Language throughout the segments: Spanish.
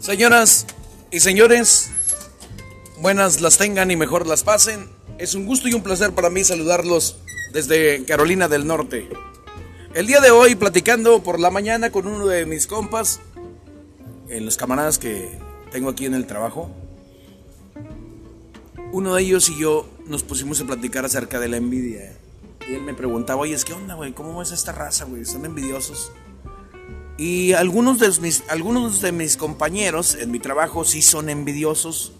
Señoras y señores, buenas las tengan y mejor las pasen. Es un gusto y un placer para mí saludarlos desde Carolina del Norte. El día de hoy platicando por la mañana con uno de mis compas, en los camaradas que tengo aquí en el trabajo. Uno de ellos y yo nos pusimos a platicar acerca de la envidia. Y él me preguntaba, oye, ¿qué onda, güey? ¿Cómo es esta raza, güey? ¿Son envidiosos? Y algunos de, mis, algunos de mis compañeros en mi trabajo sí son envidiosos.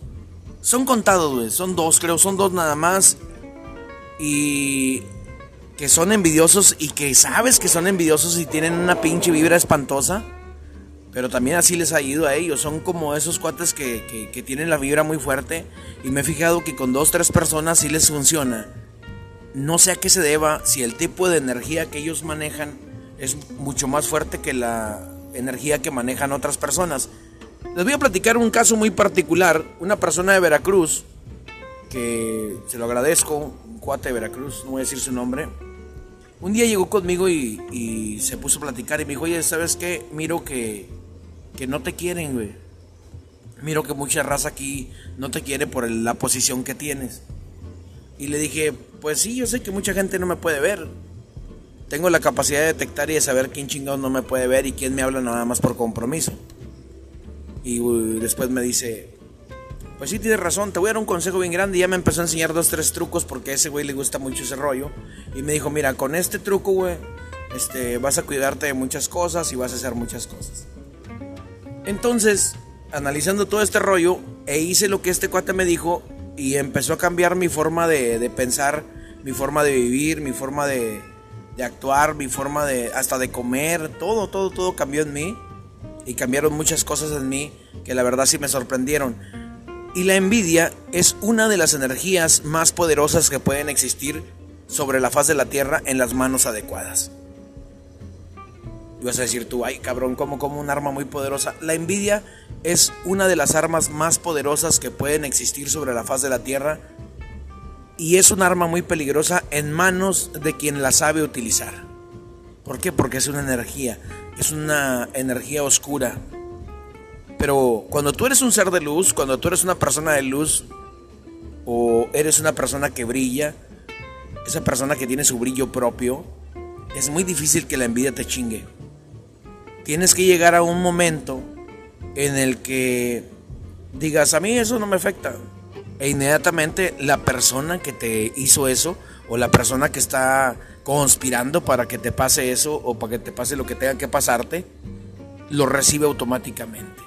Son contados. Son dos, creo. Son dos nada más. Y que son envidiosos y que sabes que son envidiosos y tienen una pinche vibra espantosa. Pero también así les ha ido a ellos. Son como esos cuates que, que, que tienen la vibra muy fuerte. Y me he fijado que con dos, tres personas sí les funciona. No sé a qué se deba, si el tipo de energía que ellos manejan es mucho más fuerte que la energía que manejan otras personas. Les voy a platicar un caso muy particular. Una persona de Veracruz, que se lo agradezco, un cuate de Veracruz, no voy a decir su nombre. Un día llegó conmigo y, y se puso a platicar y me dijo, oye, ¿sabes qué? Miro que, que no te quieren, güey. Miro que mucha raza aquí no te quiere por la posición que tienes. Y le dije, pues sí, yo sé que mucha gente no me puede ver. Tengo la capacidad de detectar y de saber quién chingados no me puede ver y quién me habla nada más por compromiso. Y uh, después me dice, pues sí tienes razón, te voy a dar un consejo bien grande. Y ya me empezó a enseñar dos, tres trucos porque a ese güey le gusta mucho ese rollo. Y me dijo, mira, con este truco, güey, este, vas a cuidarte de muchas cosas y vas a hacer muchas cosas. Entonces, analizando todo este rollo, e hice lo que este cuate me dijo y empezó a cambiar mi forma de, de pensar, mi forma de vivir, mi forma de, de actuar, mi forma de hasta de comer, todo, todo, todo cambió en mí y cambiaron muchas cosas en mí que la verdad sí me sorprendieron. Y la envidia es una de las energías más poderosas que pueden existir sobre la faz de la tierra en las manos adecuadas. Y vas a decir tú, ay cabrón, como como un arma muy poderosa. La envidia es una de las armas más poderosas que pueden existir sobre la faz de la tierra y es un arma muy peligrosa en manos de quien la sabe utilizar. ¿Por qué? Porque es una energía, es una energía oscura. Pero cuando tú eres un ser de luz, cuando tú eres una persona de luz, o eres una persona que brilla, esa persona que tiene su brillo propio, es muy difícil que la envidia te chingue. Tienes que llegar a un momento en el que digas, a mí eso no me afecta. E inmediatamente la persona que te hizo eso, o la persona que está conspirando para que te pase eso, o para que te pase lo que tenga que pasarte, lo recibe automáticamente.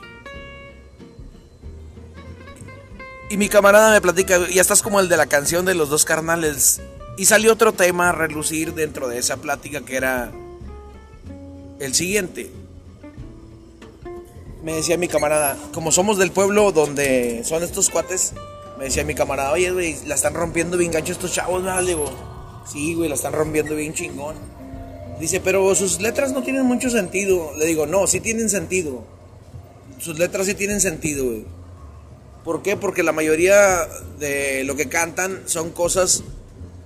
Y mi camarada me platica, ya estás como el de la canción de los dos carnales. Y salió otro tema a relucir dentro de esa plática que era el siguiente. Me decía mi camarada, como somos del pueblo donde son estos cuates, me decía mi camarada, oye, güey, la están rompiendo bien gancho estos chavos, ¿verdad? Digo, sí, güey, la están rompiendo bien chingón. Dice, pero sus letras no tienen mucho sentido. Le digo, no, sí tienen sentido. Sus letras sí tienen sentido, güey. ¿Por qué? Porque la mayoría de lo que cantan son cosas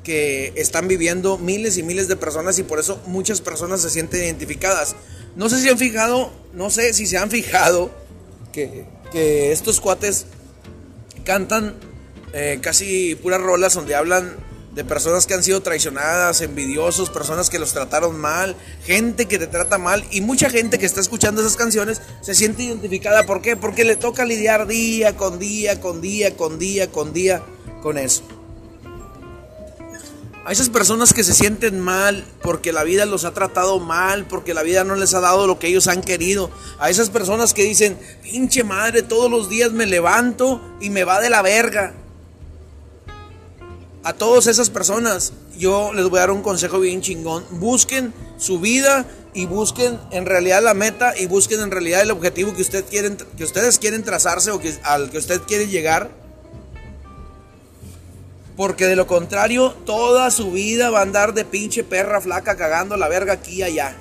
que están viviendo miles y miles de personas y por eso muchas personas se sienten identificadas. No sé si han fijado, no sé si se han fijado que, que estos cuates cantan eh, casi puras rolas donde hablan de personas que han sido traicionadas, envidiosos, personas que los trataron mal, gente que te trata mal y mucha gente que está escuchando esas canciones se siente identificada. ¿Por qué? Porque le toca lidiar día con día, con día, con día, con día con eso. A esas personas que se sienten mal porque la vida los ha tratado mal, porque la vida no les ha dado lo que ellos han querido. A esas personas que dicen, pinche madre, todos los días me levanto y me va de la verga. A todas esas personas yo les voy a dar un consejo bien chingón. Busquen su vida y busquen en realidad la meta y busquen en realidad el objetivo que, usted quieren, que ustedes quieren trazarse o que, al que usted quiere llegar. Porque de lo contrario, toda su vida va a andar de pinche perra flaca cagando la verga aquí y allá.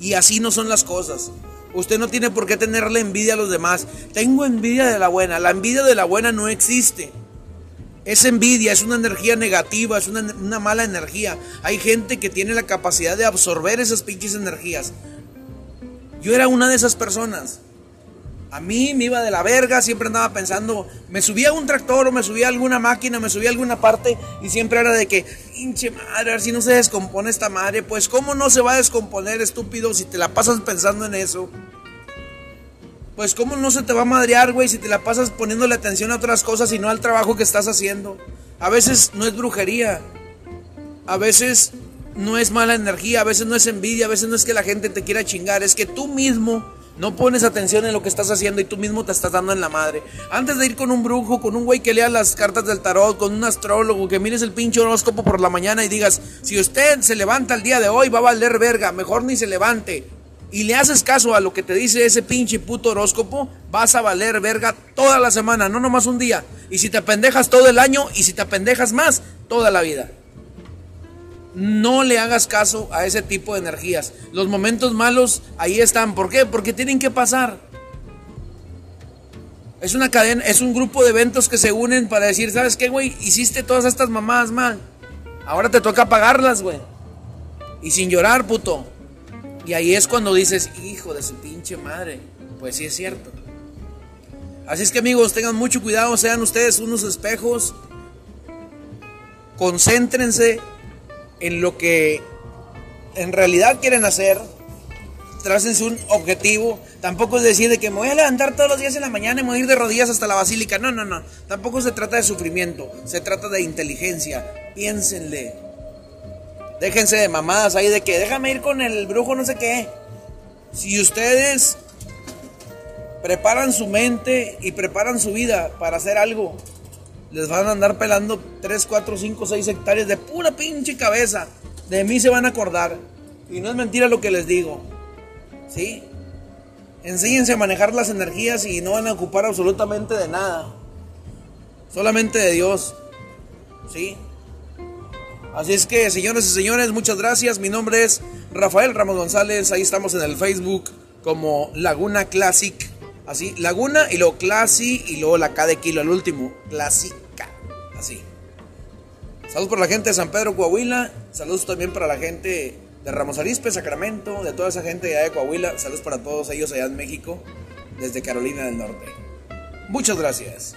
Y así no son las cosas. Usted no tiene por qué tenerle envidia a los demás. Tengo envidia de la buena. La envidia de la buena no existe. Es envidia, es una energía negativa, es una, una, mala energía. Hay gente que tiene la capacidad de absorber esas pinches energías. Yo era una de esas personas. A mí me iba de la verga, siempre andaba pensando, me subía a un tractor o me subía a alguna máquina, me subía a alguna parte y siempre era de que, pinche madre, si no se descompone esta madre. Pues, ¿cómo no se va a descomponer, estúpido, si te la pasas pensando en eso? Pues, ¿cómo no se te va a madrear, güey, si te la pasas poniéndole atención a otras cosas y no al trabajo que estás haciendo? A veces no es brujería, a veces no es mala energía, a veces no es envidia, a veces no es que la gente te quiera chingar, es que tú mismo no pones atención en lo que estás haciendo y tú mismo te estás dando en la madre. Antes de ir con un brujo, con un güey que lea las cartas del tarot, con un astrólogo, que mires el pinche horóscopo por la mañana y digas, si usted se levanta el día de hoy va a valer verga, mejor ni se levante. Y le haces caso a lo que te dice ese pinche puto horóscopo, vas a valer verga toda la semana, no nomás un día. Y si te pendejas todo el año y si te pendejas más, toda la vida. No le hagas caso a ese tipo de energías. Los momentos malos ahí están. ¿Por qué? Porque tienen que pasar. Es una cadena, es un grupo de eventos que se unen para decir, ¿sabes qué, güey? Hiciste todas estas mamadas mal. Ahora te toca pagarlas, güey. Y sin llorar, puto. Y ahí es cuando dices, hijo de su pinche madre. Pues sí es cierto. Así es que amigos, tengan mucho cuidado, sean ustedes unos espejos. Concéntrense en lo que en realidad quieren hacer, trácense un objetivo. Tampoco es decir de que me voy a levantar todos los días en la mañana y me voy a ir de rodillas hasta la basílica. No, no, no. Tampoco se trata de sufrimiento, se trata de inteligencia. Piénsenle. Déjense de mamadas ahí de que déjame ir con el brujo no sé qué. Si ustedes preparan su mente y preparan su vida para hacer algo, les van a andar pelando 3, 4, 5, 6 hectáreas de pura pinche cabeza. De mí se van a acordar. Y no es mentira lo que les digo. ¿Sí? Enséñense a manejar las energías y no van a ocupar absolutamente de nada. Solamente de Dios. ¿Sí? Así es que, señores y señores, muchas gracias. Mi nombre es Rafael Ramos González. Ahí estamos en el Facebook como Laguna Classic Así, Laguna y luego Classy y luego la K de kilo al último. Clásica. Así. Saludos para la gente de San Pedro, Coahuila. Saludos también para la gente de Ramos Arispe, Sacramento, de toda esa gente allá de Coahuila. Saludos para todos ellos allá en México, desde Carolina del Norte. Muchas gracias.